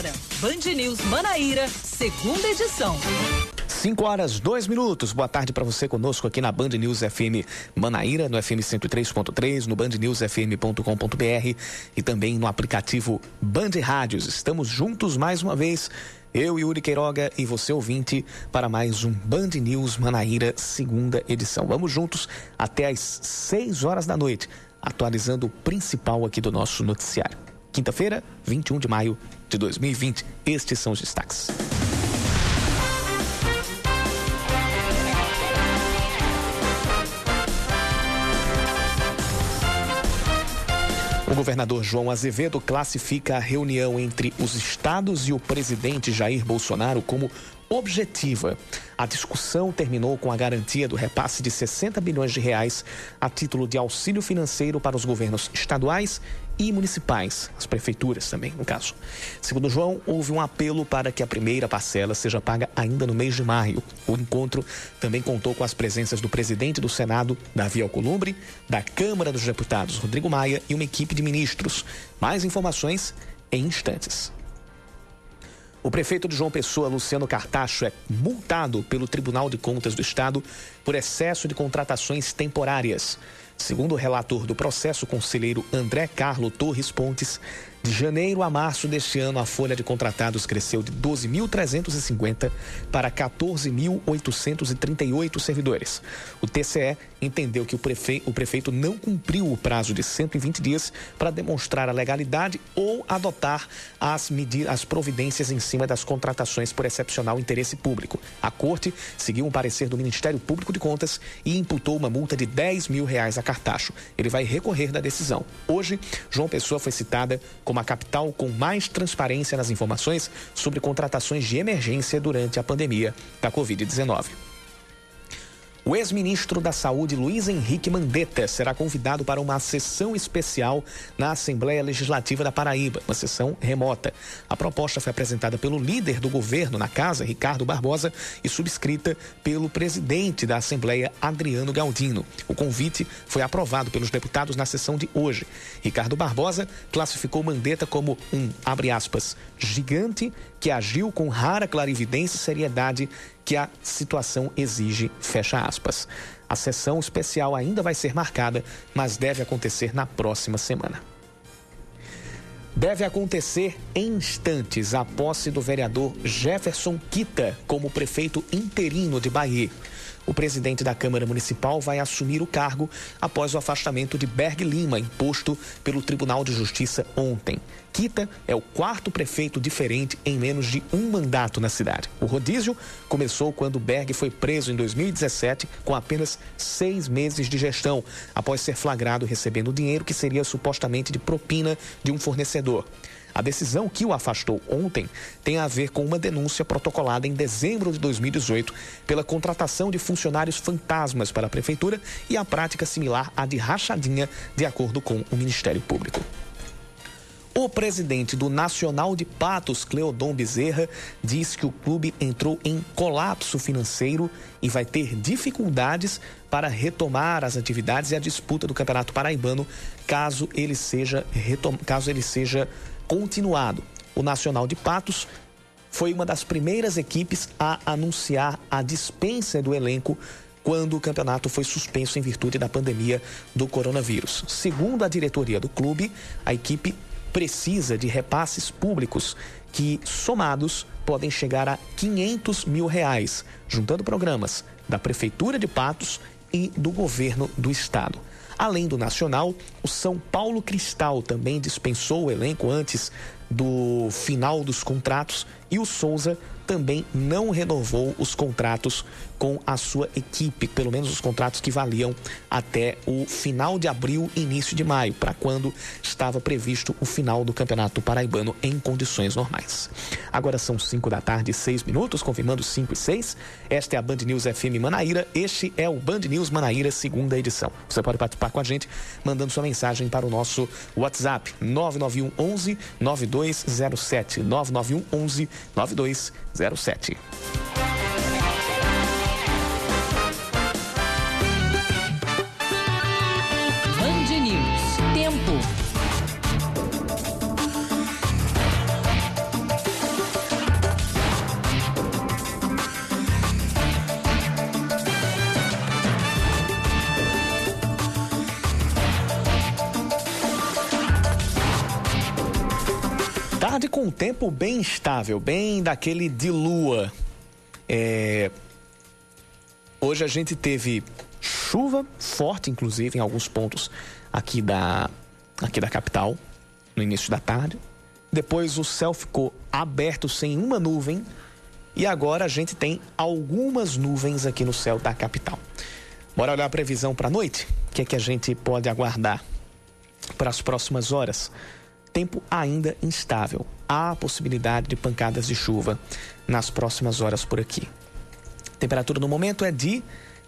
Agora, Band News Manaíra, segunda edição. 5 horas, 2 minutos. Boa tarde para você conosco aqui na Band News FM Manaíra, no FM 103.3, no bandnewsfm.com.br e também no aplicativo Band Rádios. Estamos juntos mais uma vez, eu, Yuri Queiroga e você ouvinte, para mais um Band News Manaíra, segunda edição. Vamos juntos até às 6 horas da noite, atualizando o principal aqui do nosso noticiário. Quinta-feira, 21 de maio de 2020. Estes são os destaques. O governador João Azevedo classifica a reunião entre os estados e o presidente Jair Bolsonaro como objetiva. A discussão terminou com a garantia do repasse de 60 bilhões de reais a título de auxílio financeiro para os governos estaduais e municipais, as prefeituras também, no caso. Segundo João, houve um apelo para que a primeira parcela seja paga ainda no mês de maio. O encontro também contou com as presenças do presidente do Senado, Davi Alcolumbre, da Câmara dos Deputados, Rodrigo Maia, e uma equipe de ministros. Mais informações em instantes. O prefeito de João Pessoa, Luciano Cartacho, é multado pelo Tribunal de Contas do Estado por excesso de contratações temporárias. Segundo o relator do processo, conselheiro André Carlo Torres Pontes, de janeiro a março deste ano, a folha de contratados cresceu de 12.350 para 14.838 servidores. O TCE entendeu que o, prefe... o prefeito não cumpriu o prazo de 120 dias para demonstrar a legalidade ou adotar as, medidas, as providências em cima das contratações por excepcional interesse público. A corte seguiu um parecer do Ministério Público de Contas e imputou uma multa de 10 mil reais a Cartacho. Ele vai recorrer da decisão. Hoje, João Pessoa foi citada como a capital com mais transparência nas informações sobre contratações de emergência durante a pandemia da Covid-19. O ex-ministro da Saúde, Luiz Henrique Mandetta, será convidado para uma sessão especial na Assembleia Legislativa da Paraíba, uma sessão remota. A proposta foi apresentada pelo líder do governo na casa, Ricardo Barbosa, e subscrita pelo presidente da Assembleia, Adriano Galdino. O convite foi aprovado pelos deputados na sessão de hoje. Ricardo Barbosa classificou Mandetta como um, abre aspas, gigante que agiu com rara clarividência e seriedade que a situação exige, fecha aspas. A sessão especial ainda vai ser marcada, mas deve acontecer na próxima semana. Deve acontecer em instantes a posse do vereador Jefferson Quita como prefeito interino de Bahia. O presidente da Câmara Municipal vai assumir o cargo após o afastamento de Berg Lima, imposto pelo Tribunal de Justiça ontem. Kita é o quarto prefeito diferente em menos de um mandato na cidade. O rodízio começou quando Berg foi preso em 2017 com apenas seis meses de gestão, após ser flagrado recebendo dinheiro que seria supostamente de propina de um fornecedor. A decisão que o afastou ontem tem a ver com uma denúncia protocolada em dezembro de 2018 pela contratação de funcionários fantasmas para a prefeitura e a prática similar à de rachadinha, de acordo com o Ministério Público. O presidente do Nacional de Patos, Cleodon Bezerra, diz que o clube entrou em colapso financeiro e vai ter dificuldades para retomar as atividades e a disputa do Campeonato Paraibano, caso ele seja, caso ele seja continuado. O Nacional de Patos foi uma das primeiras equipes a anunciar a dispensa do elenco quando o campeonato foi suspenso em virtude da pandemia do coronavírus. Segundo a diretoria do clube, a equipe precisa de repasses públicos que, somados, podem chegar a 500 mil reais, juntando programas da Prefeitura de Patos e do governo do estado. Além do Nacional, o São Paulo Cristal também dispensou o elenco antes do final dos contratos e o Souza também não renovou os contratos com a sua equipe, pelo menos os contratos que valiam até o final de abril, início de maio, para quando estava previsto o final do Campeonato Paraibano em condições normais. Agora são 5 da tarde, 6 minutos, confirmando 5 e 6. Esta é a Band News FM Manaíra. Este é o Band News Manaíra, segunda edição. Você pode participar com a gente mandando sua mensagem para o nosso WhatsApp 991 11 9207 991 11 9207. Tempo bem estável, bem daquele de lua. É... Hoje a gente teve chuva forte, inclusive, em alguns pontos aqui da, aqui da capital, no início da tarde. Depois o céu ficou aberto sem uma nuvem. E agora a gente tem algumas nuvens aqui no céu da capital. Bora olhar a previsão para a noite? O que é que a gente pode aguardar para as próximas horas? Tempo ainda instável. Há possibilidade de pancadas de chuva nas próximas horas por aqui. Temperatura no momento é de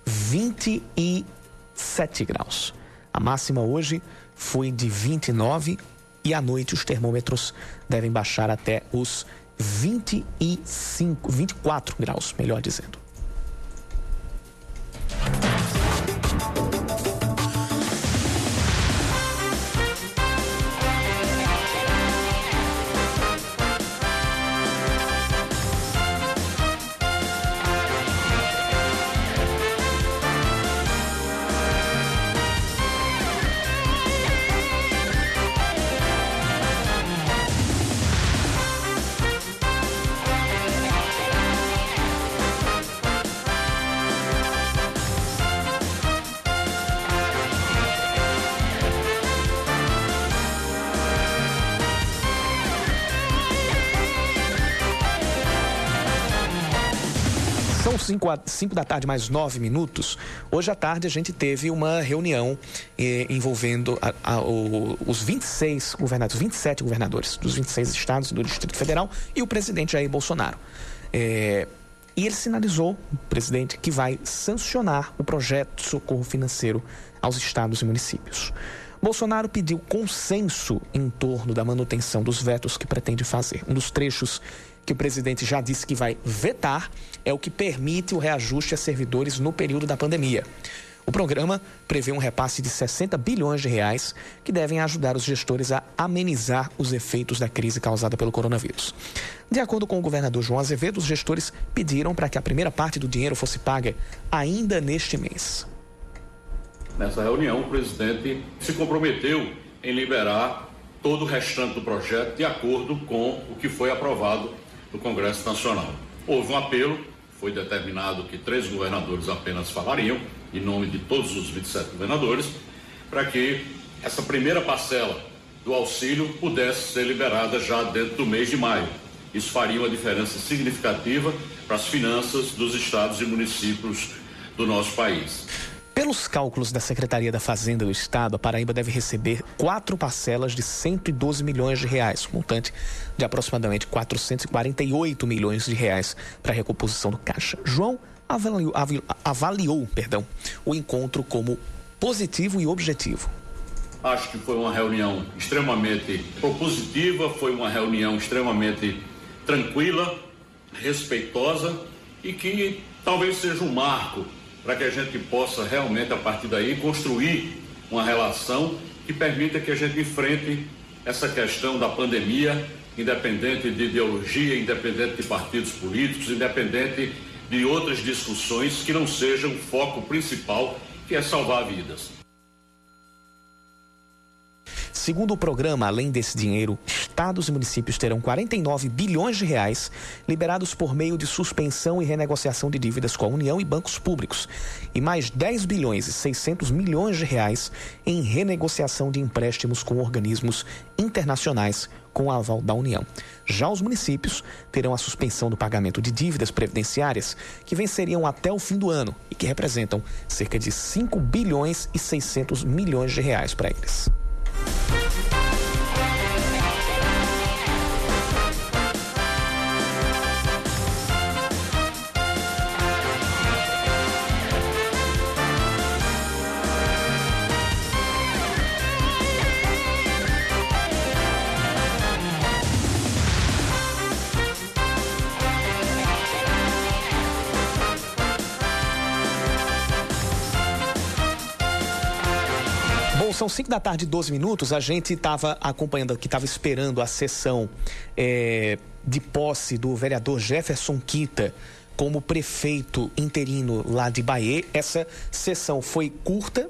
27 graus. A máxima hoje foi de 29 e à noite os termômetros devem baixar até os 25, 24 graus, melhor dizendo. São 5 da tarde, mais 9 minutos. Hoje à tarde a gente teve uma reunião eh, envolvendo a, a, o, os 26 governadores, 27 governadores dos 26 estados do Distrito Federal e o presidente Jair Bolsonaro. Eh, e ele sinalizou, presidente, que vai sancionar o projeto de socorro financeiro aos estados e municípios. Bolsonaro pediu consenso em torno da manutenção dos vetos que pretende fazer. Um dos trechos que o presidente já disse que vai vetar é o que permite o reajuste a servidores no período da pandemia. O programa prevê um repasse de 60 bilhões de reais que devem ajudar os gestores a amenizar os efeitos da crise causada pelo coronavírus. De acordo com o governador João Azevedo, os gestores pediram para que a primeira parte do dinheiro fosse paga ainda neste mês. Nessa reunião, o presidente se comprometeu em liberar todo o restante do projeto de acordo com o que foi aprovado no Congresso Nacional. Houve um apelo, foi determinado que três governadores apenas falariam, em nome de todos os 27 governadores, para que essa primeira parcela do auxílio pudesse ser liberada já dentro do mês de maio. Isso faria uma diferença significativa para as finanças dos estados e municípios do nosso país. Pelos cálculos da Secretaria da Fazenda do Estado, a Paraíba deve receber quatro parcelas de 112 milhões de reais, montante de aproximadamente 448 milhões de reais para a recomposição do caixa. João avaliou, avaliou perdão, o encontro como positivo e objetivo. Acho que foi uma reunião extremamente propositiva, foi uma reunião extremamente tranquila, respeitosa e que talvez seja um marco para que a gente possa realmente, a partir daí, construir uma relação que permita que a gente enfrente essa questão da pandemia, independente de ideologia, independente de partidos políticos, independente de outras discussões que não sejam o foco principal, que é salvar vidas. Segundo o programa, além desse dinheiro, estados e municípios terão 49 bilhões de reais liberados por meio de suspensão e renegociação de dívidas com a União e bancos públicos, e mais 10 bilhões e 600 milhões de reais em renegociação de empréstimos com organismos internacionais com aval da União. Já os municípios terão a suspensão do pagamento de dívidas previdenciárias que venceriam até o fim do ano e que representam cerca de 5 bilhões e 600 milhões de reais para eles. Bye. São 5 da tarde e 12 minutos. A gente estava acompanhando, que estava esperando a sessão é, de posse do vereador Jefferson Quita como prefeito interino lá de Bahia. Essa sessão foi curta,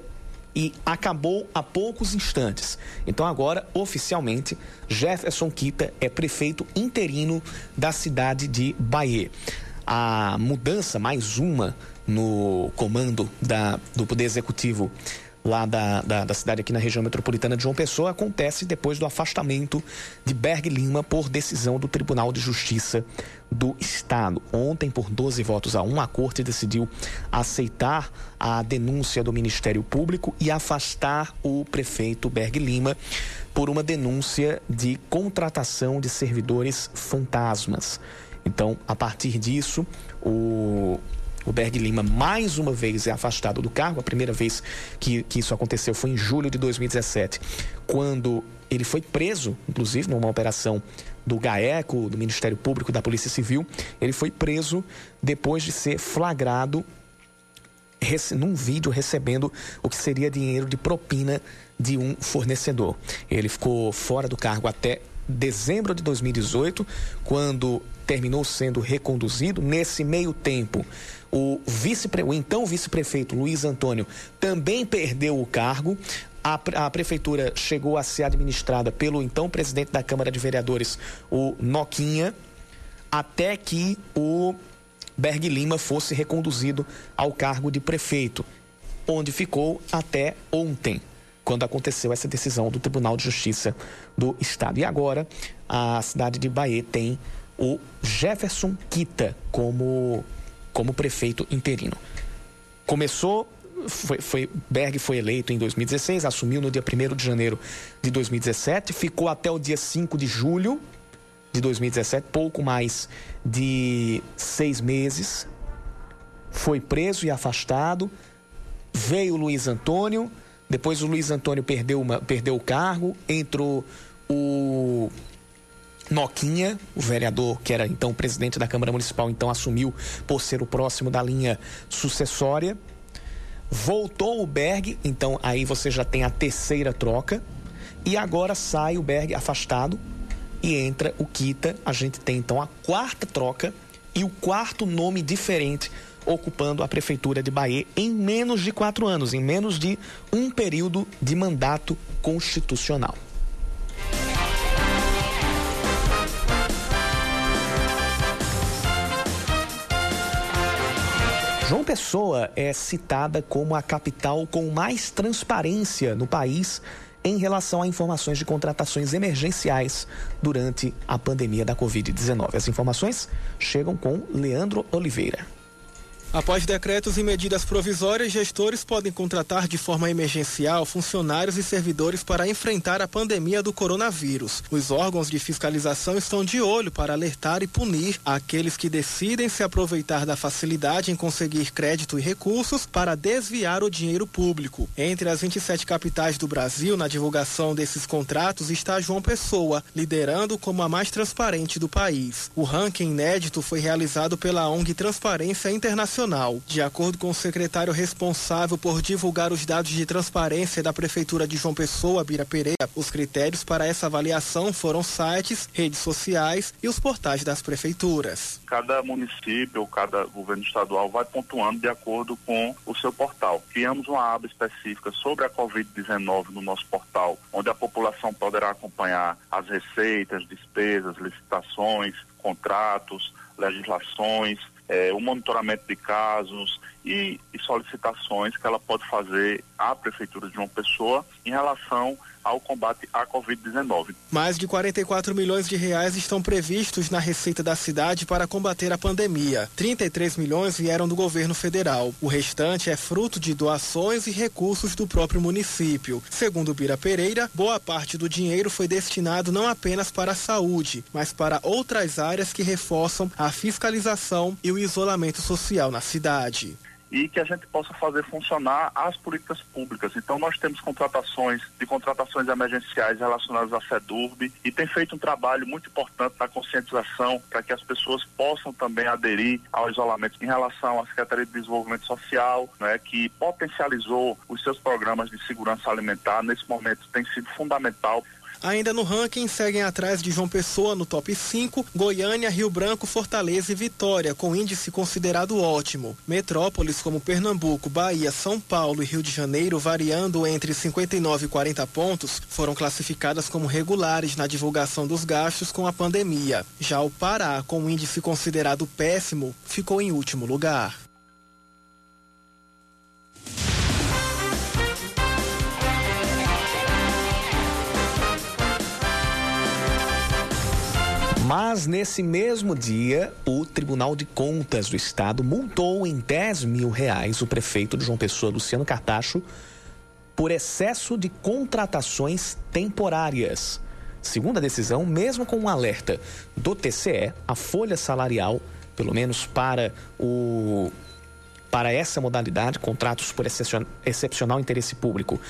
e acabou há poucos instantes. Então agora, oficialmente, Jefferson Quita é prefeito interino da cidade de Bahia. A mudança, mais uma, no comando da, do Poder Executivo lá da, da, da, cidade aqui na região metropolitana de João Pessoa acontece depois do afastamento de Berg Lima por decisão do Tribunal de Justiça do Estado. Ontem, por 12 votos a 1, a Corte decidiu aceitar a denúncia do Ministério Público e afastar o prefeito Berg Lima por uma denúncia de contratação de servidores fantasmas. Então, a partir disso, o o Berg Lima, mais uma vez, é afastado do cargo. A primeira vez que, que isso aconteceu foi em julho de 2017, quando ele foi preso, inclusive, numa operação do GAECO, do Ministério Público, da Polícia Civil. Ele foi preso depois de ser flagrado num vídeo recebendo o que seria dinheiro de propina de um fornecedor. Ele ficou fora do cargo até dezembro de 2018, quando terminou sendo reconduzido. Nesse meio tempo, o, vice, o então vice-prefeito Luiz Antônio também perdeu o cargo. A, a, prefeitura chegou a ser administrada pelo então presidente da Câmara de Vereadores, o Noquinha, até que o Berg Lima fosse reconduzido ao cargo de prefeito, onde ficou até ontem, quando aconteceu essa decisão do Tribunal de Justiça do Estado. E agora a cidade de Bahia tem o Jefferson Quita como como prefeito interino. Começou, foi, foi, Berg foi eleito em 2016, assumiu no dia 1 de janeiro de 2017, ficou até o dia 5 de julho de 2017, pouco mais de seis meses. Foi preso e afastado. Veio Luiz Antônio, depois o Luiz Antônio perdeu, uma, perdeu o cargo, entrou o Noquinha, o vereador que era então presidente da Câmara Municipal, então assumiu por ser o próximo da linha sucessória. Voltou o Berg, então aí você já tem a terceira troca. E agora sai o Berg afastado e entra o Kita. A gente tem então a quarta troca e o quarto nome diferente ocupando a prefeitura de Bahia em menos de quatro anos, em menos de um período de mandato constitucional. João Pessoa é citada como a capital com mais transparência no país em relação a informações de contratações emergenciais durante a pandemia da Covid-19. As informações chegam com Leandro Oliveira. Após decretos e medidas provisórias, gestores podem contratar de forma emergencial funcionários e servidores para enfrentar a pandemia do coronavírus. Os órgãos de fiscalização estão de olho para alertar e punir aqueles que decidem se aproveitar da facilidade em conseguir crédito e recursos para desviar o dinheiro público. Entre as 27 capitais do Brasil, na divulgação desses contratos está João Pessoa, liderando como a mais transparente do país. O ranking inédito foi realizado pela ONG Transparência Internacional Nacional. De acordo com o secretário responsável por divulgar os dados de transparência da Prefeitura de João Pessoa, Bira Pereira, os critérios para essa avaliação foram sites, redes sociais e os portais das prefeituras. Cada município, cada governo estadual vai pontuando de acordo com o seu portal. Criamos uma aba específica sobre a Covid-19 no nosso portal, onde a população poderá acompanhar as receitas, despesas, licitações, contratos, legislações, é, o monitoramento de casos e, e, solicitações que ela pode fazer à Prefeitura de uma pessoa em relação ao combate à Covid-19. Mais de 44 milhões de reais estão previstos na receita da cidade para combater a pandemia. 33 milhões vieram do governo federal. O restante é fruto de doações e recursos do próprio município. Segundo Bira Pereira, boa parte do dinheiro foi destinado não apenas para a saúde, mas para outras áreas que reforçam a fiscalização e o isolamento social na cidade e que a gente possa fazer funcionar as políticas públicas. Então nós temos contratações de contratações emergenciais relacionadas à SEDURB e tem feito um trabalho muito importante na conscientização para que as pessoas possam também aderir ao isolamento em relação à Secretaria de Desenvolvimento Social, né, que potencializou os seus programas de segurança alimentar. Nesse momento tem sido fundamental Ainda no ranking, seguem atrás de João Pessoa no top 5, Goiânia, Rio Branco, Fortaleza e Vitória, com índice considerado ótimo. Metrópoles como Pernambuco, Bahia, São Paulo e Rio de Janeiro, variando entre 59 e 40 pontos, foram classificadas como regulares na divulgação dos gastos com a pandemia. Já o Pará, com índice considerado péssimo, ficou em último lugar. Mas nesse mesmo dia, o Tribunal de Contas do Estado multou em 10 mil reais o prefeito de João Pessoa, Luciano Cartacho, por excesso de contratações temporárias. Segundo a decisão, mesmo com um alerta do TCE, a folha salarial, pelo menos para o para essa modalidade, contratos por excepcional interesse público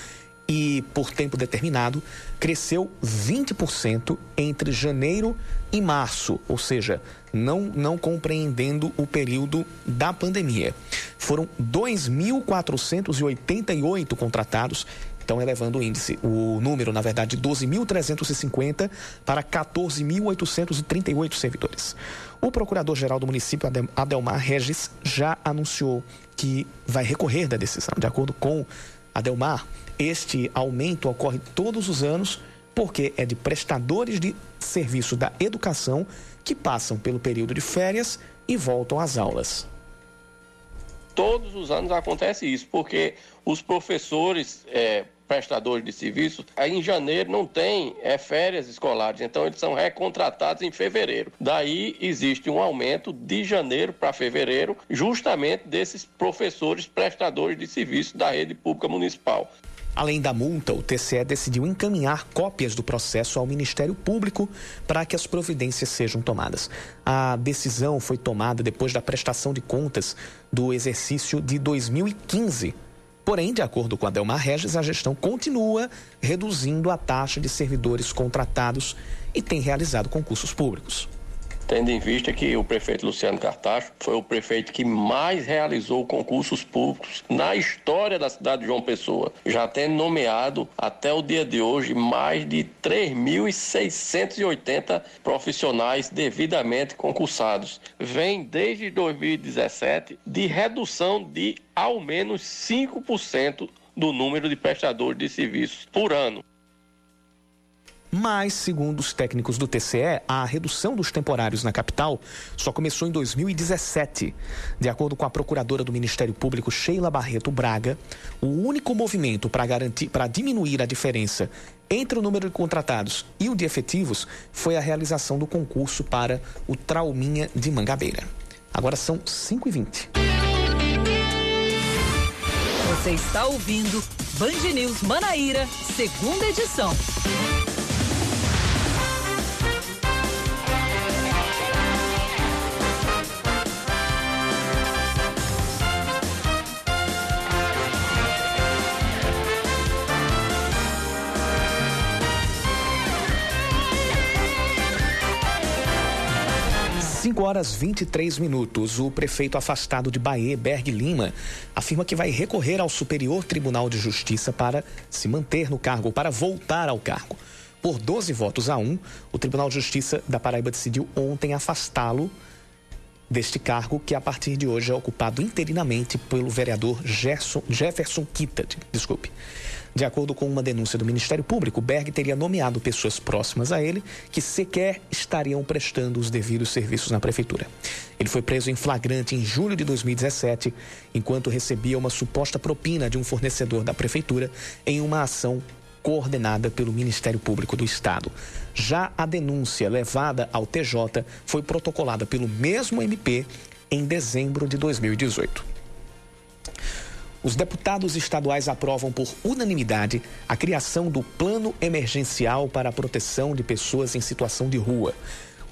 e por tempo determinado, cresceu 20% entre janeiro e março, ou seja, não, não compreendendo o período da pandemia. Foram 2.488 contratados, então elevando o índice, o número, na verdade, de 12.350 para 14.838 servidores. O procurador-geral do município, Adelmar Regis, já anunciou que vai recorrer da decisão. De acordo com Adelmar, este aumento ocorre todos os anos porque é de prestadores de serviço da educação que passam pelo período de férias e voltam às aulas. Todos os anos acontece isso, porque os professores é, prestadores de serviço, em janeiro não tem é, férias escolares, então eles são recontratados em fevereiro. Daí existe um aumento de janeiro para fevereiro, justamente desses professores prestadores de serviço da rede pública municipal. Além da multa, o TCE decidiu encaminhar cópias do processo ao Ministério Público para que as providências sejam tomadas. A decisão foi tomada depois da prestação de contas do exercício de 2015. Porém, de acordo com Adelmar Regis, a gestão continua reduzindo a taxa de servidores contratados e tem realizado concursos públicos tendo em vista que o prefeito Luciano Cartacho foi o prefeito que mais realizou concursos públicos na história da cidade de João Pessoa, já tendo nomeado até o dia de hoje mais de 3.680 profissionais devidamente concursados. Vem desde 2017 de redução de ao menos 5% do número de prestadores de serviços por ano. Mas, segundo os técnicos do TCE, a redução dos temporários na capital só começou em 2017. De acordo com a procuradora do Ministério Público, Sheila Barreto Braga, o único movimento para garantir, para diminuir a diferença entre o número de contratados e o de efetivos foi a realização do concurso para o Trauminha de Mangabeira. Agora são 5h20. Você está ouvindo Band News Manaíra, segunda edição. Horas 23 minutos. O prefeito afastado de Bahia, Berg Lima, afirma que vai recorrer ao Superior Tribunal de Justiça para se manter no cargo, para voltar ao cargo. Por 12 votos a 1, o Tribunal de Justiça da Paraíba decidiu ontem afastá-lo deste cargo, que a partir de hoje é ocupado interinamente pelo vereador Gerson, Jefferson Kita. Desculpe. De acordo com uma denúncia do Ministério Público, Berg teria nomeado pessoas próximas a ele que sequer estariam prestando os devidos serviços na prefeitura. Ele foi preso em flagrante em julho de 2017, enquanto recebia uma suposta propina de um fornecedor da prefeitura em uma ação coordenada pelo Ministério Público do Estado. Já a denúncia levada ao TJ foi protocolada pelo mesmo MP em dezembro de 2018. Os deputados estaduais aprovam por unanimidade a criação do Plano Emergencial para a Proteção de Pessoas em Situação de Rua.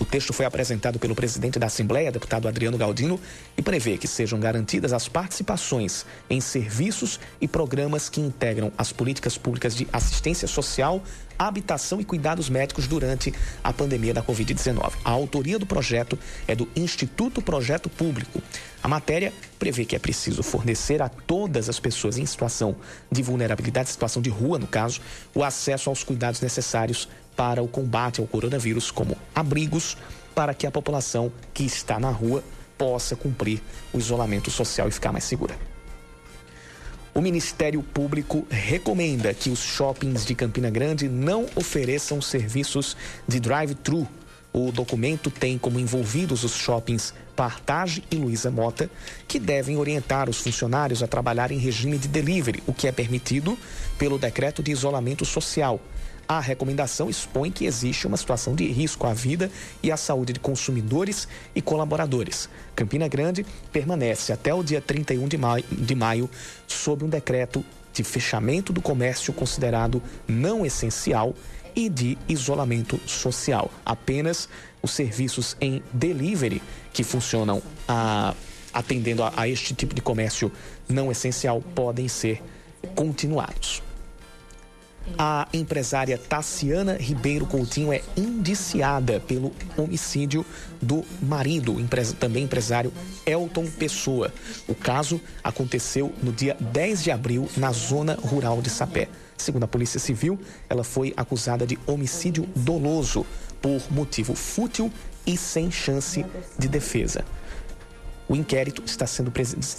O texto foi apresentado pelo presidente da Assembleia, deputado Adriano Galdino, e prevê que sejam garantidas as participações em serviços e programas que integram as políticas públicas de assistência social, habitação e cuidados médicos durante a pandemia da Covid-19. A autoria do projeto é do Instituto Projeto Público. A matéria prevê que é preciso fornecer a todas as pessoas em situação de vulnerabilidade, situação de rua, no caso, o acesso aos cuidados necessários para o combate ao coronavírus, como abrigos, para que a população que está na rua possa cumprir o isolamento social e ficar mais segura. O Ministério Público recomenda que os shoppings de Campina Grande não ofereçam serviços de drive-thru. O documento tem como envolvidos os shoppings Partage e Luiza Mota, que devem orientar os funcionários a trabalhar em regime de delivery, o que é permitido pelo decreto de isolamento social. A recomendação expõe que existe uma situação de risco à vida e à saúde de consumidores e colaboradores. Campina Grande permanece até o dia 31 de maio, de maio sob um decreto de fechamento do comércio considerado não essencial e de isolamento social. Apenas os serviços em delivery que funcionam a, atendendo a, a este tipo de comércio não essencial podem ser continuados. A empresária Tassiana Ribeiro Coutinho é indiciada pelo homicídio do marido, também empresário Elton Pessoa. O caso aconteceu no dia 10 de abril na zona rural de Sapé. Segundo a Polícia Civil, ela foi acusada de homicídio doloso por motivo fútil e sem chance de defesa. O inquérito está sendo,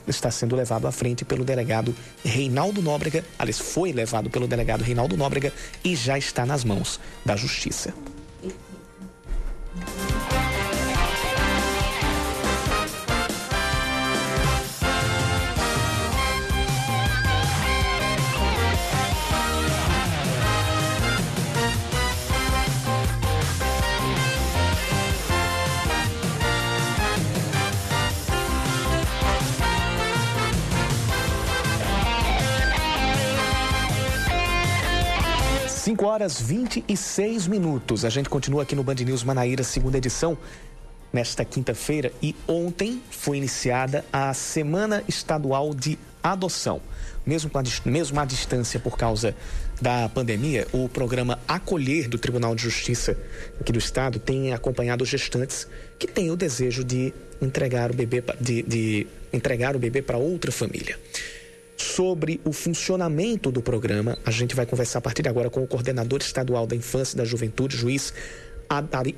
está sendo levado à frente pelo delegado Reinaldo Nóbrega, aliás, foi levado pelo delegado Reinaldo Nóbrega e já está nas mãos da Justiça. 5 horas 26 minutos. A gente continua aqui no Band News Manaíra, segunda edição, nesta quinta-feira. E ontem foi iniciada a Semana Estadual de Adoção. Mesmo, a, mesmo à distância por causa da pandemia, o programa Acolher do Tribunal de Justiça aqui do Estado tem acompanhado gestantes que têm o desejo de entregar o bebê, de, de entregar o bebê para outra família sobre o funcionamento do programa. A gente vai conversar a partir de agora com o coordenador estadual da Infância e da Juventude, juiz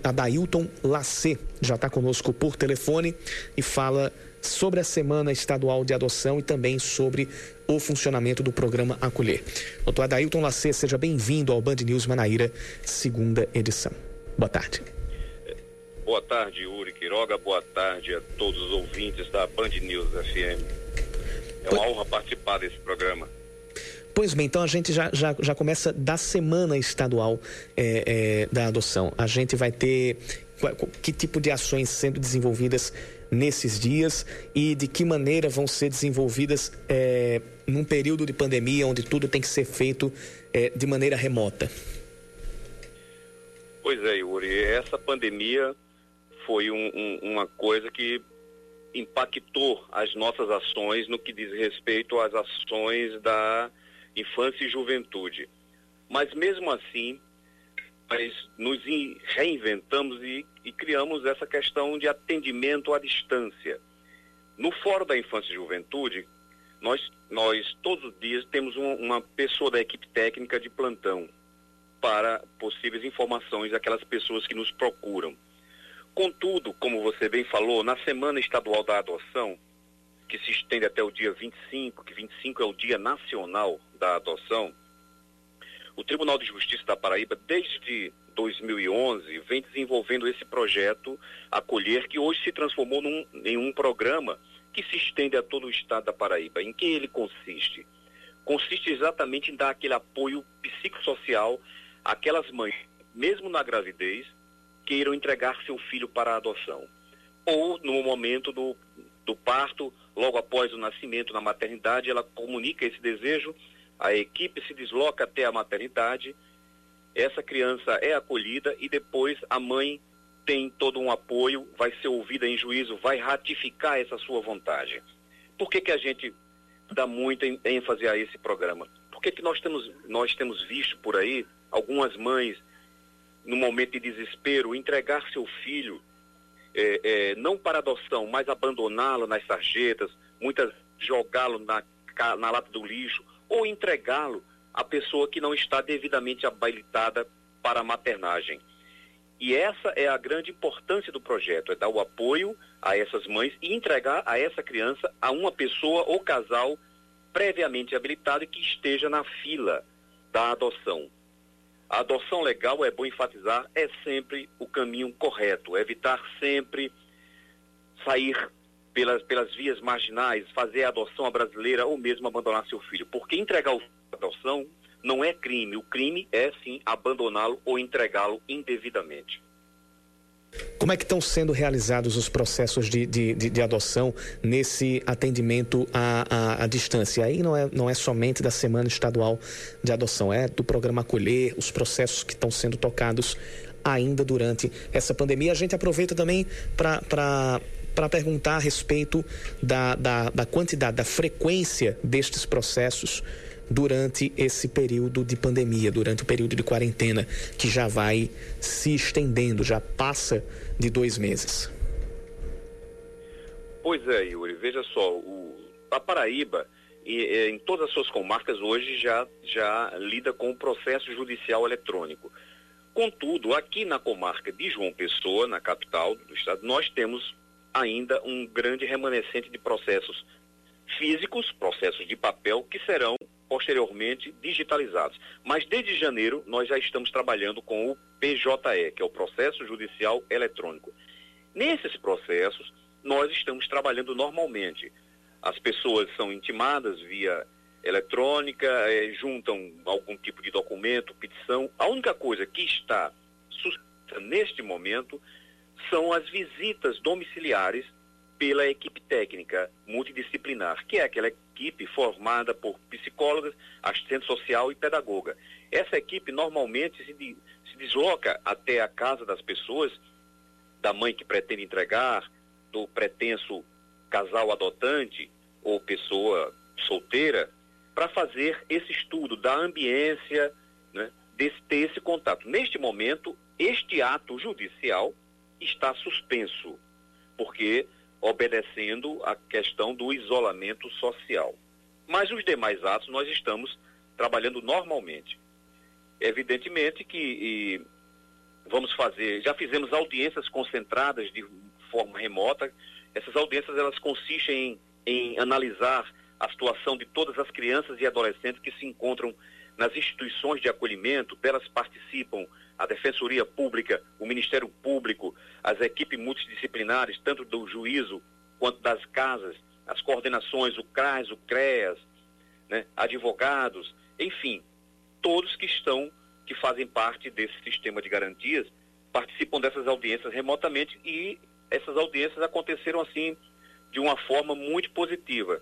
Adailton Lacê. Já está conosco por telefone e fala sobre a Semana Estadual de Adoção e também sobre o funcionamento do programa Acolher. Doutor Adailton Lacê, seja bem-vindo ao Band News Manaíra, segunda edição. Boa tarde. Boa tarde, Yuri Quiroga. Boa tarde a todos os ouvintes da Band News FM. É uma honra participar desse programa. Pois bem, então a gente já, já, já começa da semana estadual é, é, da adoção. A gente vai ter que tipo de ações sendo desenvolvidas nesses dias e de que maneira vão ser desenvolvidas é, num período de pandemia onde tudo tem que ser feito é, de maneira remota. Pois é, Yuri, essa pandemia foi um, um, uma coisa que impactou as nossas ações no que diz respeito às ações da infância e juventude. Mas mesmo assim, nós nos reinventamos e, e criamos essa questão de atendimento à distância. No Fórum da Infância e Juventude, nós, nós todos os dias temos um, uma pessoa da equipe técnica de plantão para possíveis informações daquelas pessoas que nos procuram. Contudo, como você bem falou, na Semana Estadual da Adoção, que se estende até o dia 25, que 25 é o Dia Nacional da Adoção, o Tribunal de Justiça da Paraíba, desde 2011, vem desenvolvendo esse projeto Acolher, que hoje se transformou num, em um programa que se estende a todo o estado da Paraíba. Em que ele consiste? Consiste exatamente em dar aquele apoio psicossocial àquelas mães, mesmo na gravidez, queiram entregar seu filho para a adoção. Ou no momento do, do parto, logo após o nascimento na maternidade, ela comunica esse desejo, a equipe se desloca até a maternidade, essa criança é acolhida e depois a mãe tem todo um apoio, vai ser ouvida em juízo, vai ratificar essa sua vontade. Por que, que a gente dá muita ênfase a esse programa? Porque que nós temos, nós temos visto por aí algumas mães no momento de desespero, entregar seu filho, é, é, não para adoção, mas abandoná-lo nas sarjetas, muitas jogá-lo na, na lata do lixo, ou entregá-lo à pessoa que não está devidamente habilitada para a maternagem. E essa é a grande importância do projeto, é dar o apoio a essas mães e entregar a essa criança a uma pessoa ou casal previamente habilitado que esteja na fila da adoção. A adoção legal, é bom enfatizar, é sempre o caminho correto, evitar sempre sair pelas, pelas vias marginais, fazer a adoção à brasileira ou mesmo abandonar seu filho. Porque entregar o adoção não é crime. O crime é sim abandoná-lo ou entregá-lo indevidamente. Como é que estão sendo realizados os processos de, de, de, de adoção nesse atendimento à, à, à, distância? Aí não é, não é somente da Semana Estadual de Adoção, é do programa Acolher, os processos que estão sendo tocados ainda durante essa pandemia. A gente aproveita também para para perguntar a respeito da, da, da quantidade, da frequência destes processos durante esse período de pandemia, durante o período de quarentena, que já vai se estendendo, já passa de dois meses. Pois é, Yuri, veja só, o, a Paraíba, e, em todas as suas comarcas hoje já, já lida com o processo judicial eletrônico. Contudo, aqui na comarca de João Pessoa, na capital do estado, nós temos ainda um grande remanescente de processos físicos, processos de papel, que serão posteriormente digitalizados. Mas desde janeiro nós já estamos trabalhando com o PJE, que é o Processo Judicial Eletrônico. Nesses processos, nós estamos trabalhando normalmente. As pessoas são intimadas via eletrônica, eh, juntam algum tipo de documento, petição. A única coisa que está suspensa neste momento são as visitas domiciliares pela equipe técnica multidisciplinar, que é aquela equipe formada por psicólogas, assistente social e pedagoga. Essa equipe normalmente se, de, se desloca até a casa das pessoas, da mãe que pretende entregar, do pretenso casal adotante ou pessoa solteira, para fazer esse estudo da ambiência, né, desse, ter esse contato. Neste momento, este ato judicial está suspenso, porque obedecendo a questão do isolamento social. Mas os demais atos nós estamos trabalhando normalmente. Evidentemente que vamos fazer, já fizemos audiências concentradas de forma remota. Essas audiências elas consistem em, em analisar a situação de todas as crianças e adolescentes que se encontram nas instituições de acolhimento, delas participam a Defensoria Pública, o Ministério Público, as equipes multidisciplinares, tanto do juízo quanto das casas, as coordenações, o CRAS, o CREAS, né, advogados, enfim, todos que estão, que fazem parte desse sistema de garantias, participam dessas audiências remotamente e essas audiências aconteceram assim de uma forma muito positiva.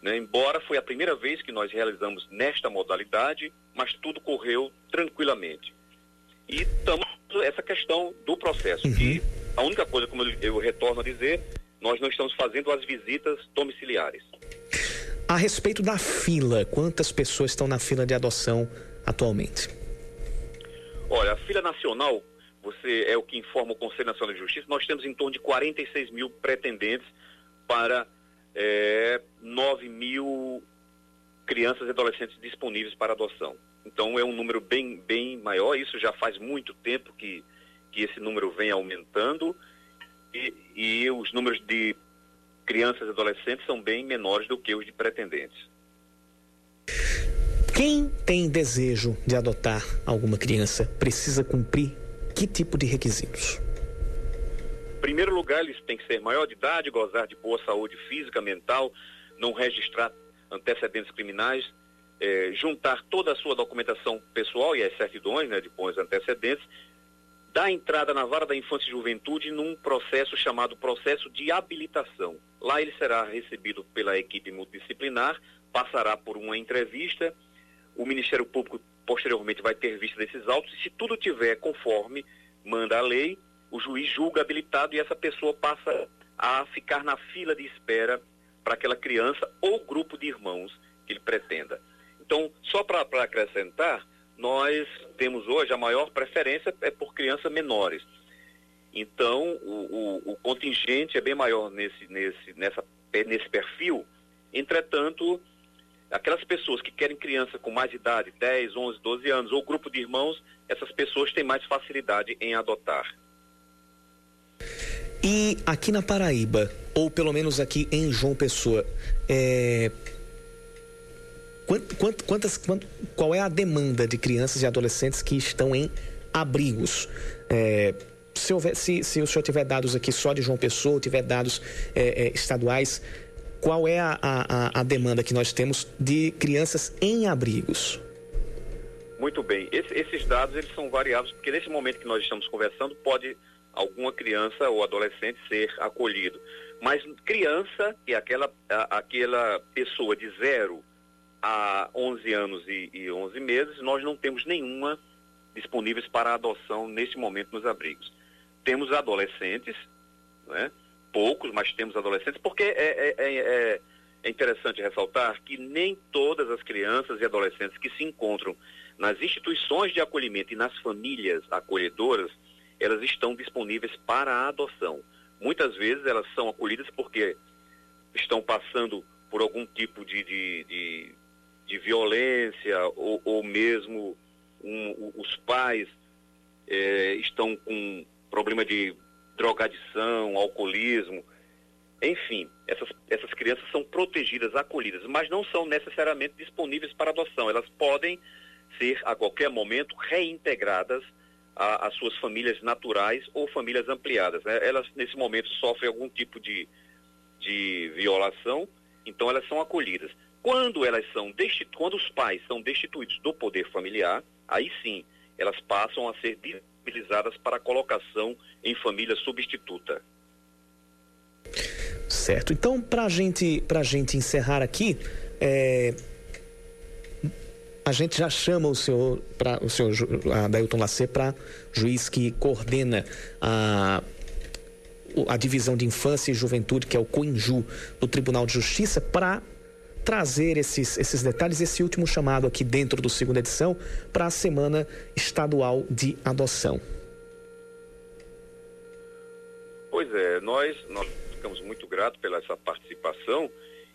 Né? Embora foi a primeira vez que nós realizamos nesta modalidade, mas tudo correu tranquilamente. E estamos essa questão do processo, uhum. que a única coisa, como eu, eu retorno a dizer, nós não estamos fazendo as visitas domiciliares. A respeito da fila, quantas pessoas estão na fila de adoção atualmente? Olha, a fila nacional, você é o que informa o Conselho Nacional de Justiça, nós temos em torno de 46 mil pretendentes para é, 9 mil crianças e adolescentes disponíveis para adoção. Então é um número bem, bem maior, isso já faz muito tempo que, que esse número vem aumentando e, e os números de crianças e adolescentes são bem menores do que os de pretendentes. Quem tem desejo de adotar alguma criança precisa cumprir que tipo de requisitos? Em primeiro lugar, eles têm que ser maior de idade, gozar de boa saúde física, mental, não registrar antecedentes criminais, eh, juntar toda a sua documentação pessoal e as certidões né, de bons antecedentes, dar entrada na vara da infância e juventude num processo chamado processo de habilitação. Lá ele será recebido pela equipe multidisciplinar, passará por uma entrevista, o Ministério Público posteriormente vai ter vista desses autos e se tudo tiver conforme manda a lei, o juiz julga habilitado e essa pessoa passa a ficar na fila de espera para aquela criança ou grupo de irmãos que ele pretenda. Então, só para acrescentar, nós temos hoje a maior preferência é por crianças menores. Então, o, o, o contingente é bem maior nesse, nesse, nessa, nesse perfil. Entretanto, aquelas pessoas que querem criança com mais idade, 10, 11, 12 anos, ou grupo de irmãos, essas pessoas têm mais facilidade em adotar. E aqui na Paraíba, ou pelo menos aqui em João Pessoa, é... Quant, quantas, quant, qual é a demanda de crianças e adolescentes que estão em abrigos? É... Se, houver, se, se, o senhor tiver dados aqui só de João Pessoa, tiver dados é, é, estaduais, qual é a, a, a, demanda que nós temos de crianças em abrigos? Muito bem. Esse, esses dados eles são variados, porque nesse momento que nós estamos conversando, pode alguma criança ou adolescente ser acolhido. Mas criança, que é aquela, a, aquela pessoa de 0 a 11 anos e, e 11 meses, nós não temos nenhuma disponíveis para adoção neste momento nos abrigos. Temos adolescentes, né? poucos, mas temos adolescentes, porque é, é, é, é interessante ressaltar que nem todas as crianças e adolescentes que se encontram nas instituições de acolhimento e nas famílias acolhedoras, elas estão disponíveis para a adoção. Muitas vezes elas são acolhidas porque estão passando por algum tipo de, de, de, de violência ou, ou mesmo um, os pais é, estão com problema de drogadição, alcoolismo, enfim, essas, essas crianças são protegidas, acolhidas, mas não são necessariamente disponíveis para adoção. Elas podem ser, a qualquer momento, reintegradas às suas famílias naturais ou famílias ampliadas. Né? Elas, nesse momento, sofrem algum tipo de, de violação, então elas são acolhidas. Quando elas são destitu... quando os pais são destituídos do poder familiar, aí sim, elas passam a ser disponibilizadas para colocação em família substituta. Certo. Então, para gente, a gente encerrar aqui, é... a gente já chama o senhor, pra, o senhor Adailton Lacê para juiz que coordena a, a divisão de infância e juventude, que é o COINJU, do Tribunal de Justiça, para trazer esses, esses detalhes, esse último chamado aqui dentro do segunda edição para a Semana Estadual de Adoção. Pois é, nós, nós ficamos muito gratos pela essa participação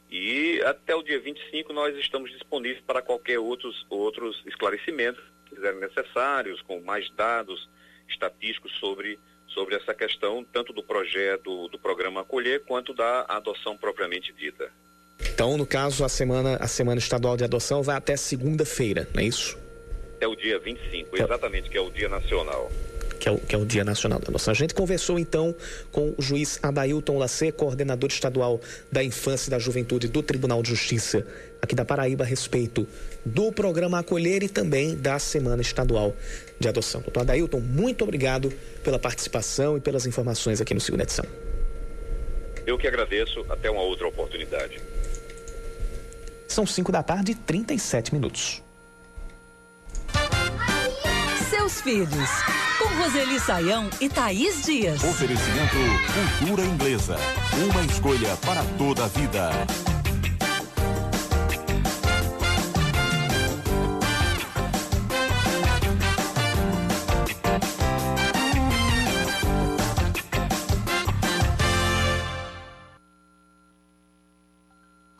e até o dia 25 nós estamos disponíveis para qualquer outros, outros esclarecimentos que quiserem necessários, com mais dados estatísticos sobre, sobre essa questão, tanto do projeto, do programa Acolher, quanto da adoção propriamente dita. Então, no caso, a semana, a semana estadual de adoção vai até segunda-feira, não é isso? É o dia 25, exatamente, que é o dia nacional. Que é, o, que é o Dia Nacional da Adoção. A gente conversou então com o juiz Adailton Lacê, coordenador estadual da Infância e da Juventude do Tribunal de Justiça aqui da Paraíba, a respeito do programa Acolher e também da Semana Estadual de Adoção. Doutor Adailton, muito obrigado pela participação e pelas informações aqui no Segunda Edição. Eu que agradeço. Até uma outra oportunidade. São 5 da tarde e 37 minutos. Seus filhos, com Roseli Saião e Thaís Dias. Oferecimento Cultura Inglesa. Uma escolha para toda a vida.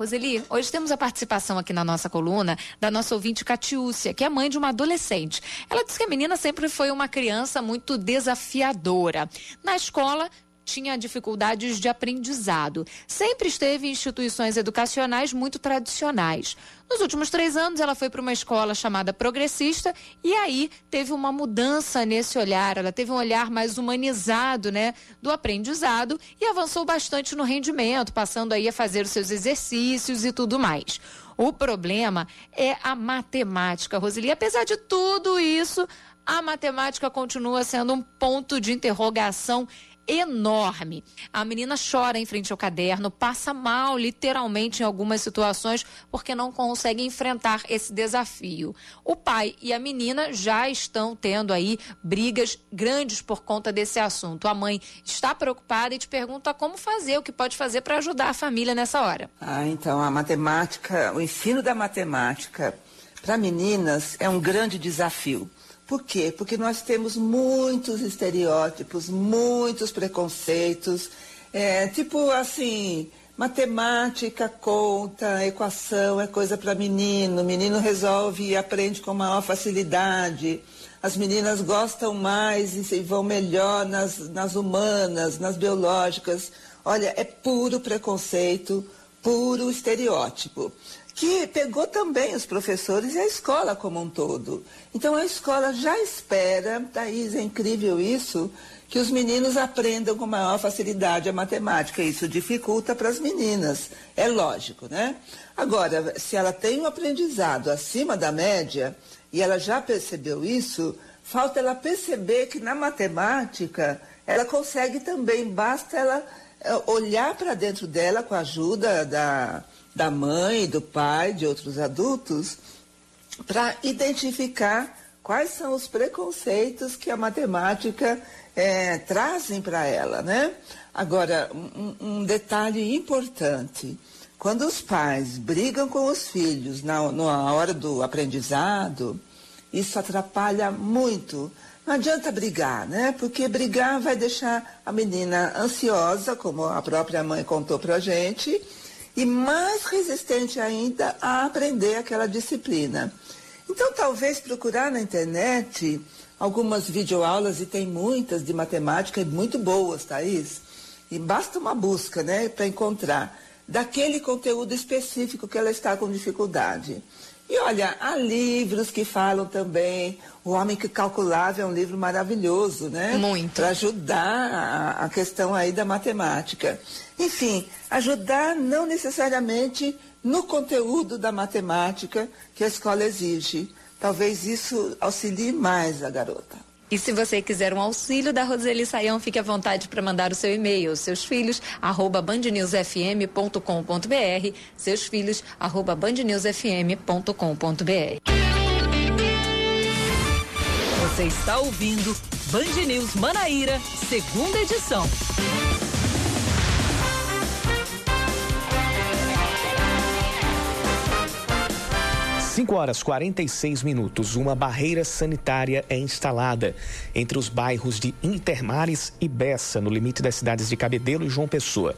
Roseli, hoje temos a participação aqui na nossa coluna da nossa ouvinte Catiúcia, que é mãe de uma adolescente. Ela diz que a menina sempre foi uma criança muito desafiadora. Na escola, tinha dificuldades de aprendizado. Sempre esteve em instituições educacionais muito tradicionais. Nos últimos três anos, ela foi para uma escola chamada Progressista e aí teve uma mudança nesse olhar. Ela teve um olhar mais humanizado, né, do aprendizado e avançou bastante no rendimento, passando aí a fazer os seus exercícios e tudo mais. O problema é a matemática, Roseli. Apesar de tudo isso, a matemática continua sendo um ponto de interrogação enorme. A menina chora em frente ao caderno, passa mal, literalmente, em algumas situações, porque não consegue enfrentar esse desafio. O pai e a menina já estão tendo aí brigas grandes por conta desse assunto. A mãe está preocupada e te pergunta como fazer, o que pode fazer para ajudar a família nessa hora. Ah, então, a matemática, o ensino da matemática para meninas é um grande desafio por quê? Porque nós temos muitos estereótipos, muitos preconceitos. É, tipo assim, Matemática, conta, equação é coisa para menino. Menino resolve e aprende com maior facilidade. As meninas gostam mais e vão melhor nas, nas humanas, nas biológicas. Olha, é puro preconceito, puro estereótipo que pegou também os professores e a escola como um todo. Então a escola já espera, Thaís, é incrível isso, que os meninos aprendam com maior facilidade a matemática. Isso dificulta para as meninas, é lógico, né? Agora, se ela tem um aprendizado acima da média, e ela já percebeu isso, falta ela perceber que na matemática ela consegue também, basta ela eh, olhar para dentro dela com a ajuda da da mãe, do pai, de outros adultos, para identificar quais são os preconceitos que a matemática é, trazem para ela, né? Agora, um, um, detalhe importante: quando os pais brigam com os filhos na, na hora do aprendizado, isso atrapalha muito. Não adianta brigar, né? Porque brigar vai deixar a menina ansiosa, como a própria mãe contou para a gente, e mais resistente ainda a aprender aquela disciplina. Então, talvez procurar na internet algumas videoaulas, e tem muitas de matemática e muito boas, Thaís. E basta uma busca, né, para encontrar daquele conteúdo específico que ela está com dificuldade. E olha, há livros que falam também. O Homem que Calculava é um livro maravilhoso, né? Muito. Para ajudar a, a questão aí da matemática. Enfim, ajudar não necessariamente no conteúdo da matemática que a escola exige. Talvez isso auxilie mais a garota. E se você quiser um auxílio da Roseli Saião, fique à vontade para mandar o seu e-mail, seus filhos, arroba bandnewsfm.com.br, seus filhos, arroba bandnewsfm.com.br. Você está ouvindo Band News Manaíra, segunda edição. 5 horas 46 minutos. Uma barreira sanitária é instalada entre os bairros de Intermares e Bessa, no limite das cidades de Cabedelo e João Pessoa.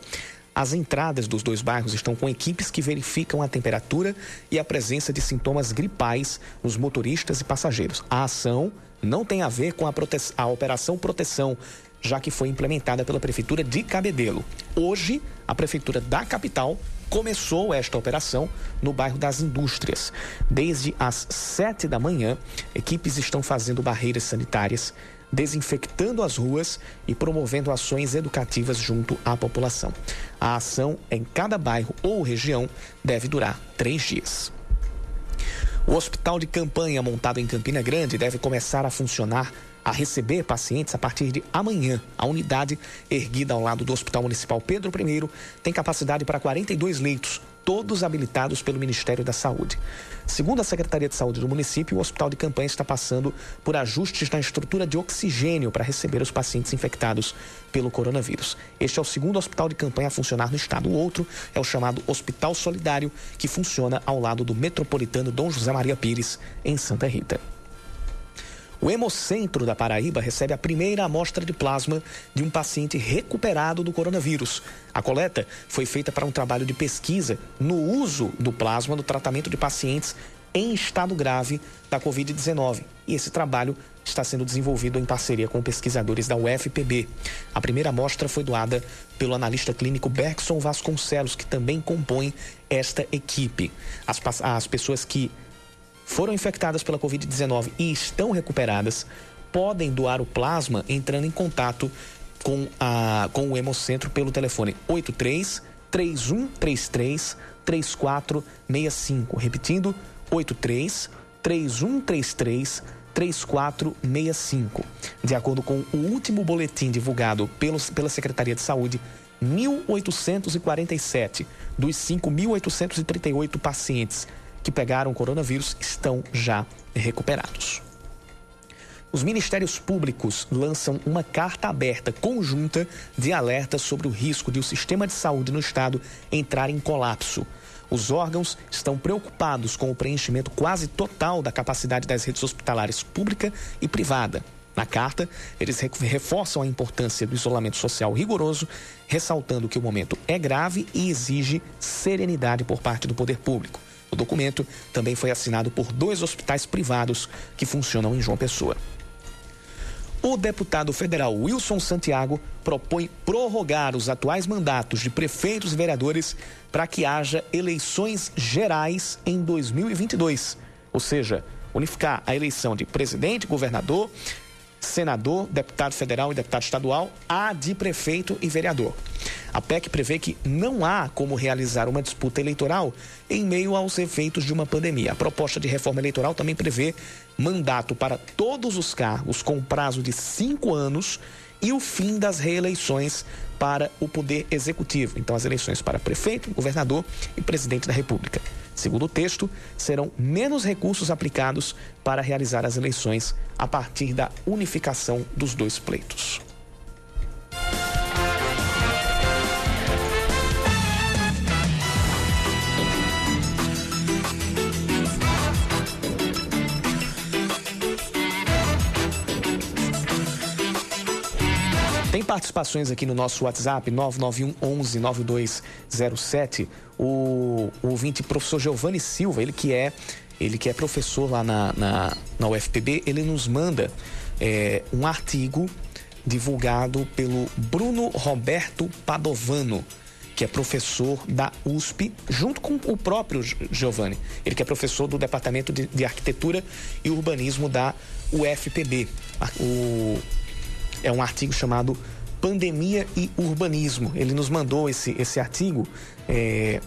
As entradas dos dois bairros estão com equipes que verificam a temperatura e a presença de sintomas gripais nos motoristas e passageiros. A ação não tem a ver com a, a Operação Proteção, já que foi implementada pela Prefeitura de Cabedelo. Hoje, a Prefeitura da capital começou esta operação no bairro das Indústrias. Desde as sete da manhã, equipes estão fazendo barreiras sanitárias, desinfectando as ruas e promovendo ações educativas junto à população. A ação em cada bairro ou região deve durar três dias. O hospital de campanha montado em Campina Grande deve começar a funcionar a receber pacientes a partir de amanhã. A unidade, erguida ao lado do Hospital Municipal Pedro I, tem capacidade para 42 leitos, todos habilitados pelo Ministério da Saúde. Segundo a Secretaria de Saúde do município, o hospital de campanha está passando por ajustes na estrutura de oxigênio para receber os pacientes infectados pelo coronavírus. Este é o segundo hospital de campanha a funcionar no estado. O outro é o chamado Hospital Solidário, que funciona ao lado do metropolitano Dom José Maria Pires, em Santa Rita. O Hemocentro da Paraíba recebe a primeira amostra de plasma de um paciente recuperado do coronavírus. A coleta foi feita para um trabalho de pesquisa no uso do plasma no tratamento de pacientes em estado grave da Covid-19. E esse trabalho está sendo desenvolvido em parceria com pesquisadores da UFPB. A primeira amostra foi doada pelo analista clínico Bergson Vasconcelos, que também compõe esta equipe. As, as pessoas que foram infectadas pela Covid-19 e estão recuperadas podem doar o plasma entrando em contato com, a, com o Hemocentro pelo telefone 83 3133 3465. Repetindo, 83 3133 3465. De acordo com o último boletim divulgado pelos, pela Secretaria de Saúde, 1.847 dos 5.838 pacientes que pegaram coronavírus estão já recuperados. Os ministérios públicos lançam uma carta aberta conjunta de alerta sobre o risco de o sistema de saúde no estado entrar em colapso. Os órgãos estão preocupados com o preenchimento quase total da capacidade das redes hospitalares pública e privada. Na carta, eles reforçam a importância do isolamento social rigoroso, ressaltando que o momento é grave e exige serenidade por parte do poder público. O documento também foi assinado por dois hospitais privados que funcionam em João Pessoa. O deputado federal Wilson Santiago propõe prorrogar os atuais mandatos de prefeitos e vereadores para que haja eleições gerais em 2022, ou seja, unificar a eleição de presidente, governador, senador, deputado federal e deputado estadual, a de prefeito e vereador. A PEC prevê que não há como realizar uma disputa eleitoral em meio aos efeitos de uma pandemia. A proposta de reforma eleitoral também prevê mandato para todos os cargos com prazo de cinco anos e o fim das reeleições para o Poder Executivo. Então, as eleições para prefeito, governador e presidente da República. Segundo o texto, serão menos recursos aplicados para realizar as eleições a partir da unificação dos dois pleitos. Participações aqui no nosso WhatsApp, 991 11 9207. O, o ouvinte professor Giovanni Silva, ele que é, ele que é professor lá na, na, na UFPB, ele nos manda é, um artigo divulgado pelo Bruno Roberto Padovano, que é professor da USP, junto com o próprio Giovanni. Ele que é professor do Departamento de, de Arquitetura e Urbanismo da UFPB. O, é um artigo chamado Pandemia e Urbanismo. Ele nos mandou esse, esse artigo. É,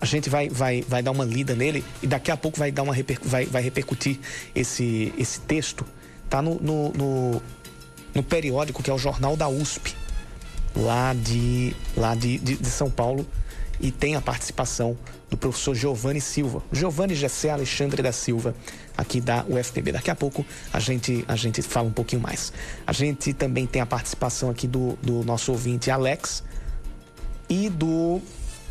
a gente vai, vai, vai dar uma lida nele e daqui a pouco vai, dar uma reper, vai, vai repercutir esse, esse texto. Tá no, no, no, no periódico que é o Jornal da USP, lá de, lá de, de, de São Paulo e tem a participação do professor Giovanni Silva. Giovanni Gessé Alexandre da Silva, aqui da UFPB. Daqui a pouco a gente, a gente fala um pouquinho mais. A gente também tem a participação aqui do, do nosso ouvinte Alex e do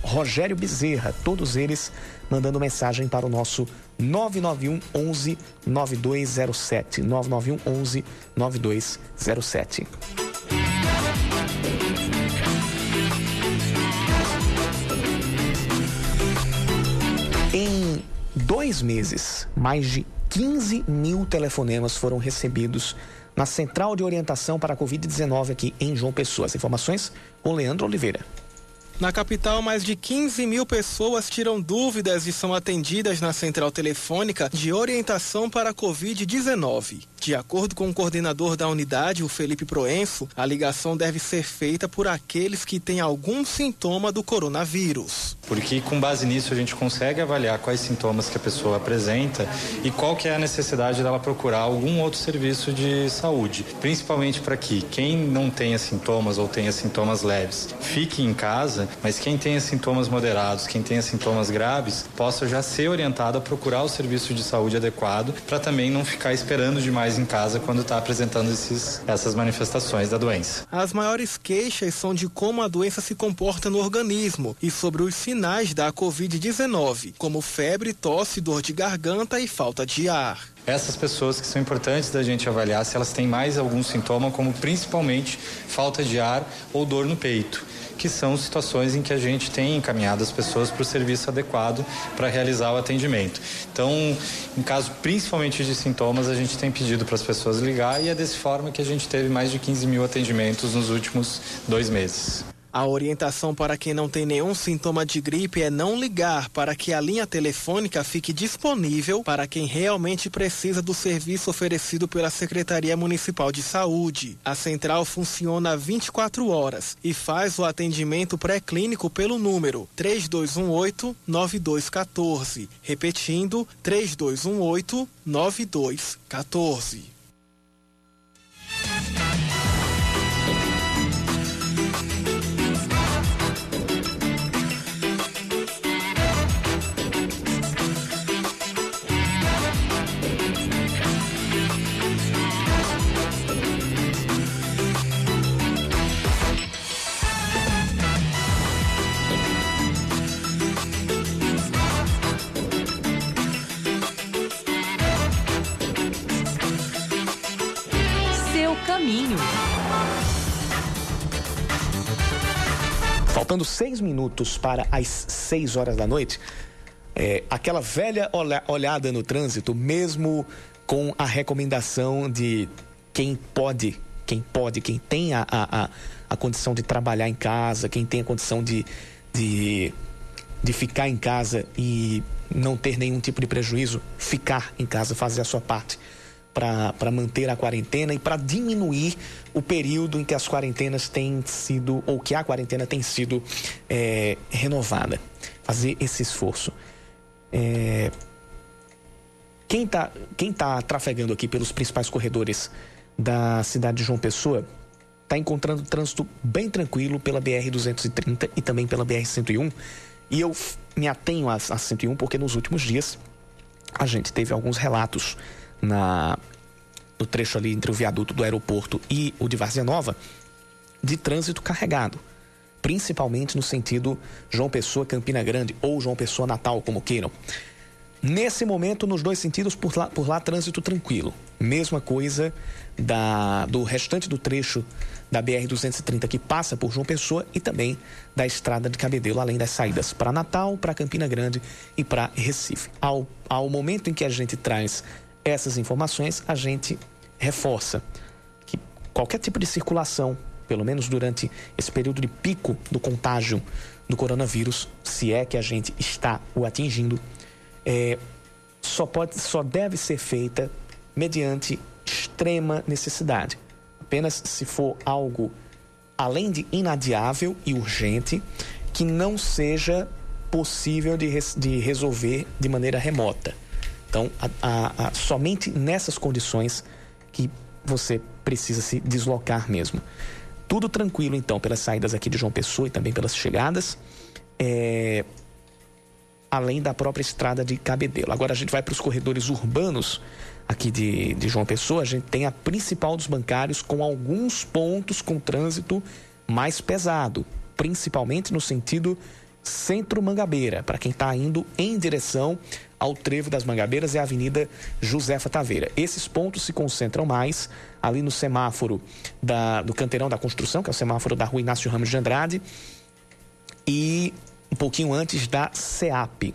Rogério Bezerra, todos eles mandando mensagem para o nosso 991 11 9207. 991 11 9207. Dois meses, mais de 15 mil telefonemas foram recebidos na Central de Orientação para a Covid-19 aqui em João Pessoa. As informações com Leandro Oliveira. Na capital, mais de 15 mil pessoas tiram dúvidas e são atendidas na central telefônica de orientação para a Covid-19. De acordo com o coordenador da unidade, o Felipe Proenço, a ligação deve ser feita por aqueles que têm algum sintoma do coronavírus. Porque com base nisso a gente consegue avaliar quais sintomas que a pessoa apresenta e qual que é a necessidade dela procurar algum outro serviço de saúde. Principalmente para que quem não tenha sintomas ou tenha sintomas leves fique em casa, mas quem tenha sintomas moderados, quem tenha sintomas graves, possa já ser orientado a procurar o serviço de saúde adequado para também não ficar esperando demais em casa quando está apresentando esses, essas manifestações da doença. As maiores queixas são de como a doença se comporta no organismo e sobre os sinais da Covid-19, como febre, tosse, dor de garganta e falta de ar essas pessoas que são importantes da gente avaliar se elas têm mais algum sintoma, como principalmente falta de ar ou dor no peito que são situações em que a gente tem encaminhado as pessoas para o serviço adequado para realizar o atendimento. Então, em caso principalmente de sintomas, a gente tem pedido para as pessoas ligar e é dessa forma que a gente teve mais de 15 mil atendimentos nos últimos dois meses. A orientação para quem não tem nenhum sintoma de gripe é não ligar para que a linha telefônica fique disponível para quem realmente precisa do serviço oferecido pela Secretaria Municipal de Saúde. A central funciona 24 horas e faz o atendimento pré-clínico pelo número 3218-9214. Repetindo, 3218-9214. caminho. Faltando seis minutos para as seis horas da noite, é, aquela velha olhada no trânsito, mesmo com a recomendação de quem pode, quem pode, quem tem a, a, a condição de trabalhar em casa, quem tem a condição de, de, de ficar em casa e não ter nenhum tipo de prejuízo, ficar em casa, fazer a sua parte para manter a quarentena e para diminuir o período em que as quarentenas têm sido, ou que a quarentena tem sido é, renovada. Fazer esse esforço. É, quem está quem tá trafegando aqui pelos principais corredores da cidade de João Pessoa está encontrando trânsito bem tranquilo pela BR-230 e também pela BR-101. E eu me atenho a 101 porque nos últimos dias a gente teve alguns relatos na, no trecho ali entre o viaduto do aeroporto e o de Várzea Nova, de trânsito carregado, principalmente no sentido João Pessoa Campina Grande ou João Pessoa Natal, como queiram. Nesse momento, nos dois sentidos, por lá, por lá trânsito tranquilo. Mesma coisa da, do restante do trecho da BR-230 que passa por João Pessoa e também da estrada de Cabedelo, além das saídas para Natal, para Campina Grande e para Recife. Ao, ao momento em que a gente traz essas informações, a gente reforça que qualquer tipo de circulação, pelo menos durante esse período de pico do contágio do coronavírus, se é que a gente está o atingindo, é, só, pode, só deve ser feita mediante extrema necessidade. Apenas se for algo além de inadiável e urgente, que não seja possível de, de resolver de maneira remota. Então, a, a, a, somente nessas condições que você precisa se deslocar mesmo. Tudo tranquilo, então, pelas saídas aqui de João Pessoa e também pelas chegadas, é... além da própria estrada de Cabedelo. Agora a gente vai para os corredores urbanos aqui de, de João Pessoa. A gente tem a principal dos bancários com alguns pontos com trânsito mais pesado, principalmente no sentido Centro Mangabeira, para quem está indo em direção ao Trevo das Mangabeiras e a Avenida Josefa Taveira. Esses pontos se concentram mais ali no semáforo da, do Canteirão da Construção, que é o semáforo da Rua Inácio Ramos de Andrade, e um pouquinho antes da SEAP.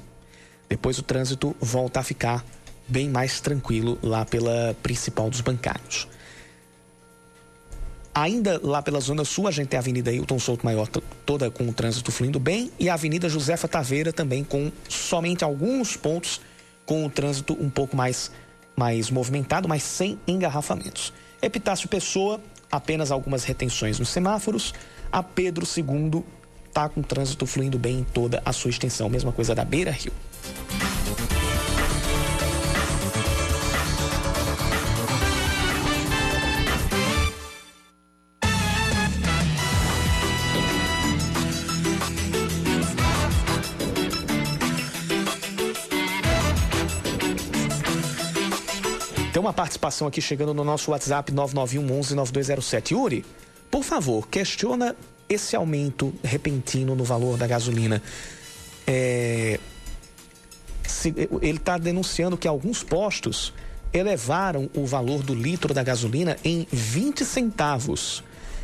Depois o trânsito volta a ficar bem mais tranquilo lá pela principal dos bancários. Ainda lá pela Zona Sul, a gente tem a Avenida Hilton Souto Maior toda com o trânsito fluindo bem e a Avenida Josefa Taveira também com somente alguns pontos com o trânsito um pouco mais, mais movimentado, mas sem engarrafamentos. Epitácio Pessoa, apenas algumas retenções nos semáforos. A Pedro II está com o trânsito fluindo bem em toda a sua extensão. Mesma coisa da Beira Rio. Participação aqui chegando no nosso WhatsApp 991 11 9207. Yuri, por favor, questiona esse aumento repentino no valor da gasolina. É, se, ele está denunciando que alguns postos elevaram o valor do litro da gasolina em 20 centavos.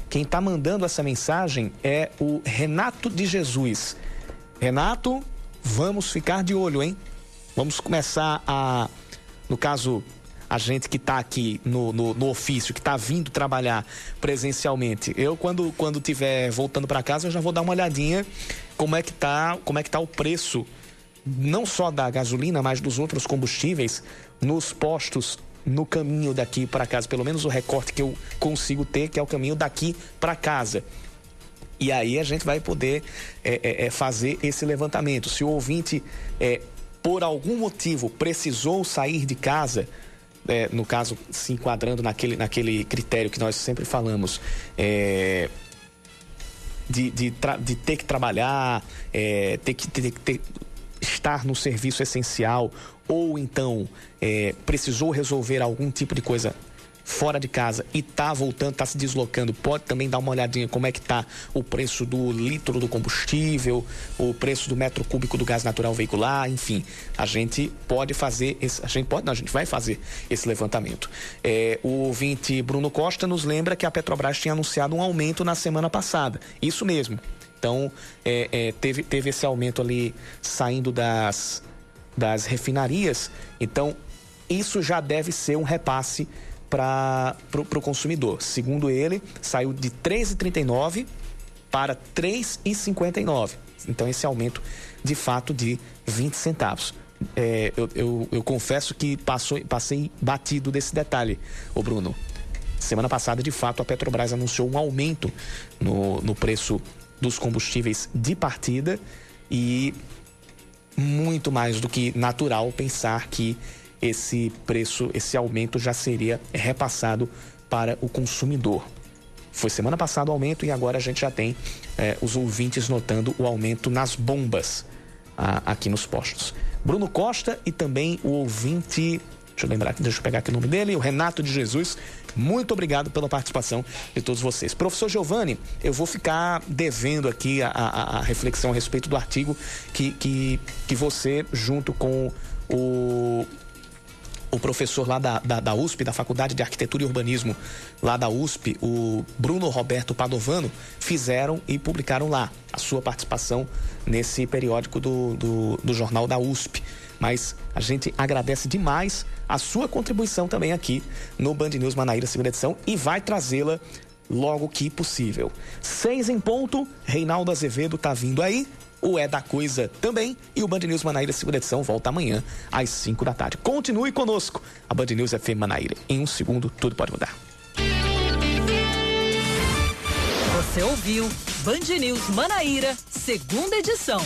Quem está mandando essa mensagem é o Renato de Jesus. Renato, vamos ficar de olho, hein? Vamos começar a, no caso, a gente que está aqui no, no, no, ofício, que está vindo trabalhar presencialmente. Eu, quando, quando tiver voltando para casa, eu já vou dar uma olhadinha como é que tá, como é que tá o preço, não só da gasolina, mas dos outros combustíveis nos postos no caminho daqui para casa, pelo menos o recorte que eu consigo ter, que é o caminho daqui para casa. E aí a gente vai poder é, é, é, fazer esse levantamento. Se o ouvinte, é, por algum motivo, precisou sair de casa, é, no caso, se enquadrando naquele, naquele critério que nós sempre falamos, é, de, de, de, ter que trabalhar, é, ter que ter, ter, estar no serviço essencial, ou então é, precisou resolver algum tipo de coisa fora de casa e tá voltando, tá se deslocando, pode também dar uma olhadinha como é que tá o preço do litro do combustível, o preço do metro cúbico do gás natural veicular, enfim, a gente pode fazer, esse, a gente pode, não, a gente vai fazer esse levantamento. É, o ouvinte Bruno Costa nos lembra que a Petrobras tinha anunciado um aumento na semana passada, isso mesmo. Então, é, é, teve, teve esse aumento ali saindo das, das refinarias. Então, isso já deve ser um repasse para o consumidor. Segundo ele, saiu de R$ 3,39 para R$ 3,59. Então, esse aumento, de fato, de 20 centavos. É, eu, eu, eu, confesso que passou, passei batido desse detalhe, o Bruno. Semana passada, de fato, a Petrobras anunciou um aumento no, no preço dos combustíveis de partida e muito mais do que natural pensar que esse preço, esse aumento já seria repassado para o consumidor. Foi semana passada o aumento e agora a gente já tem eh, os ouvintes notando o aumento nas bombas ah, aqui nos postos. Bruno Costa e também o ouvinte Deixa eu lembrar deixa eu pegar aqui o nome dele, o Renato de Jesus. Muito obrigado pela participação de todos vocês. Professor Giovanni, eu vou ficar devendo aqui a, a, a reflexão a respeito do artigo que, que, que você, junto com o o professor lá da, da, da, USP, da Faculdade de Arquitetura e Urbanismo, lá da USP, o Bruno Roberto Padovano, fizeram e publicaram lá a sua participação nesse periódico do, do, do jornal da USP. Mas a gente agradece demais a sua contribuição também aqui no Band News Manaíra, segunda edição, e vai trazê-la logo que possível. Seis em ponto, Reinaldo Azevedo tá vindo aí, o É da Coisa também, e o Band News Manaíra, segunda edição, volta amanhã às 5 da tarde. Continue conosco, a Band News FM Manaíra. Em um segundo, tudo pode mudar. Você ouviu Band News Manaíra, segunda edição.